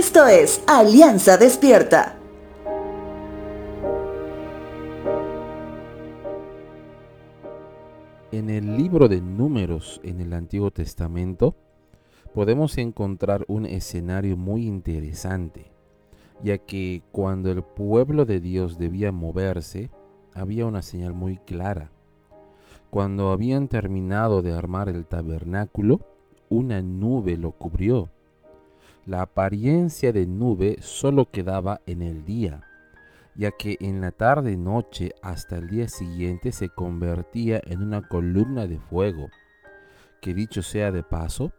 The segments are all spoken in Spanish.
Esto es Alianza Despierta. En el libro de números en el Antiguo Testamento podemos encontrar un escenario muy interesante, ya que cuando el pueblo de Dios debía moverse, había una señal muy clara. Cuando habían terminado de armar el tabernáculo, una nube lo cubrió. La apariencia de nube solo quedaba en el día, ya que en la tarde noche hasta el día siguiente se convertía en una columna de fuego, que dicho sea de paso,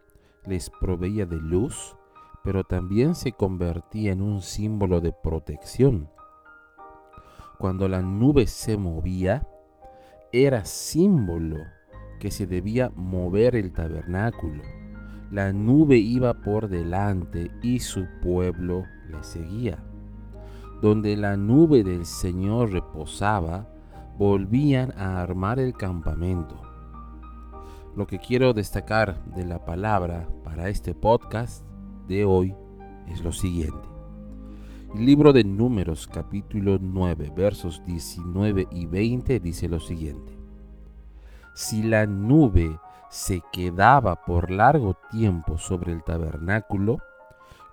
les proveía de luz, pero también se convertía en un símbolo de protección. Cuando la nube se movía, era símbolo que se debía mover el tabernáculo. La nube iba por delante y su pueblo le seguía. Donde la nube del Señor reposaba, volvían a armar el campamento. Lo que quiero destacar de la palabra para este podcast de hoy es lo siguiente. El libro de Números capítulo 9 versos 19 y 20 dice lo siguiente. Si la nube se quedaba por largo tiempo sobre el tabernáculo,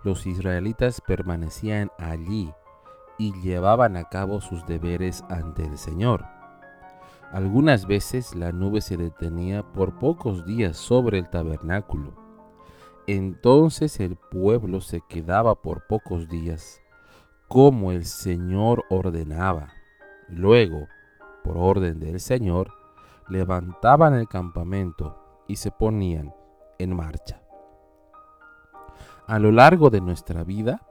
los israelitas permanecían allí y llevaban a cabo sus deberes ante el Señor. Algunas veces la nube se detenía por pocos días sobre el tabernáculo. Entonces el pueblo se quedaba por pocos días, como el Señor ordenaba. Luego, por orden del Señor, levantaban el campamento y se ponían en marcha. A lo largo de nuestra vida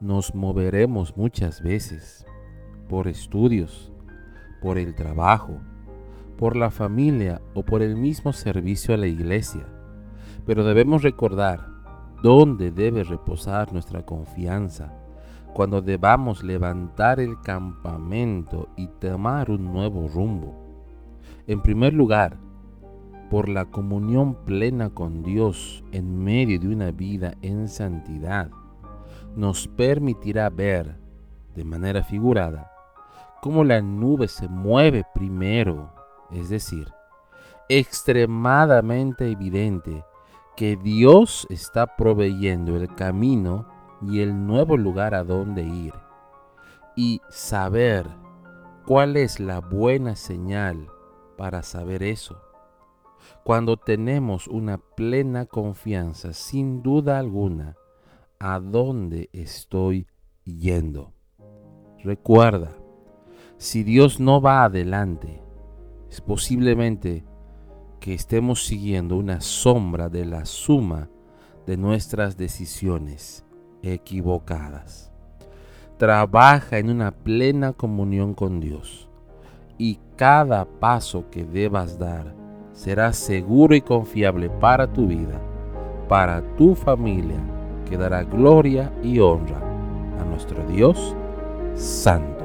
nos moveremos muchas veces por estudios, por el trabajo, por la familia o por el mismo servicio a la iglesia. Pero debemos recordar dónde debe reposar nuestra confianza cuando debamos levantar el campamento y tomar un nuevo rumbo. En primer lugar, por la comunión plena con Dios en medio de una vida en santidad, nos permitirá ver, de manera figurada, cómo la nube se mueve primero, es decir, extremadamente evidente que Dios está proveyendo el camino y el nuevo lugar a donde ir, y saber cuál es la buena señal para saber eso cuando tenemos una plena confianza, sin duda alguna, a dónde estoy yendo. Recuerda, si Dios no va adelante, es posiblemente que estemos siguiendo una sombra de la suma de nuestras decisiones equivocadas. Trabaja en una plena comunión con Dios y cada paso que debas dar será seguro y confiable para tu vida, para tu familia, que dará gloria y honra a nuestro Dios Santo.